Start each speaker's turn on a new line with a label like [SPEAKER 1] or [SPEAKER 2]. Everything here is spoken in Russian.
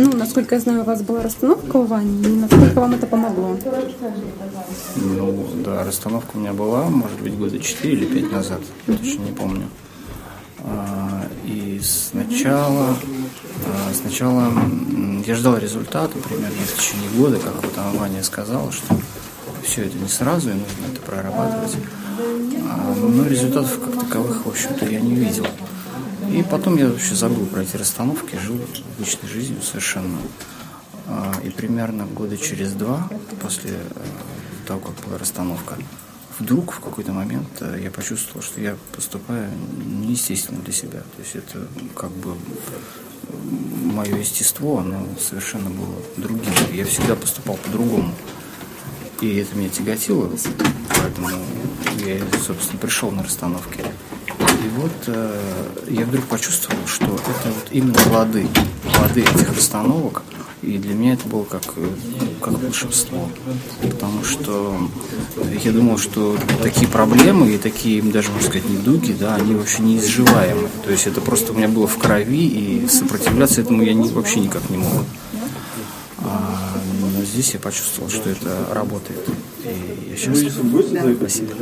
[SPEAKER 1] ну, насколько я знаю, у вас была расстановка у Вани, и насколько вам это помогло?
[SPEAKER 2] Ну, да, расстановка у меня была, может быть, года 4 или 5 назад, точно не помню. А, и сначала, а, сначала я ждал результата примерно в течение года, как вот Ваня сказала, что все это не сразу, и нужно это прорабатывать. А, но результатов как таковых, в общем-то, я не видел. И потом я вообще забыл про эти расстановки, жил обычной жизнью совершенно. И примерно года через два после э, того, как была расстановка, вдруг в какой-то момент э, я почувствовал, что я поступаю неестественно для себя. То есть это как бы мое естество, оно совершенно было другим. Я всегда поступал по-другому. И это меня тяготило, поэтому я, собственно, пришел на расстановки. Вот э, я вдруг почувствовал, что это вот именно плоды, плоды этих расстановок – и для меня это было как, как волшебство. Потому что я думал, что такие проблемы и такие, даже можно сказать, недуги, да, они вообще неизживаемы. То есть это просто у меня было в крови, и сопротивляться этому я не, вообще никак не мог. А, но здесь я почувствовал, что это работает. И я счастлив. Спасибо.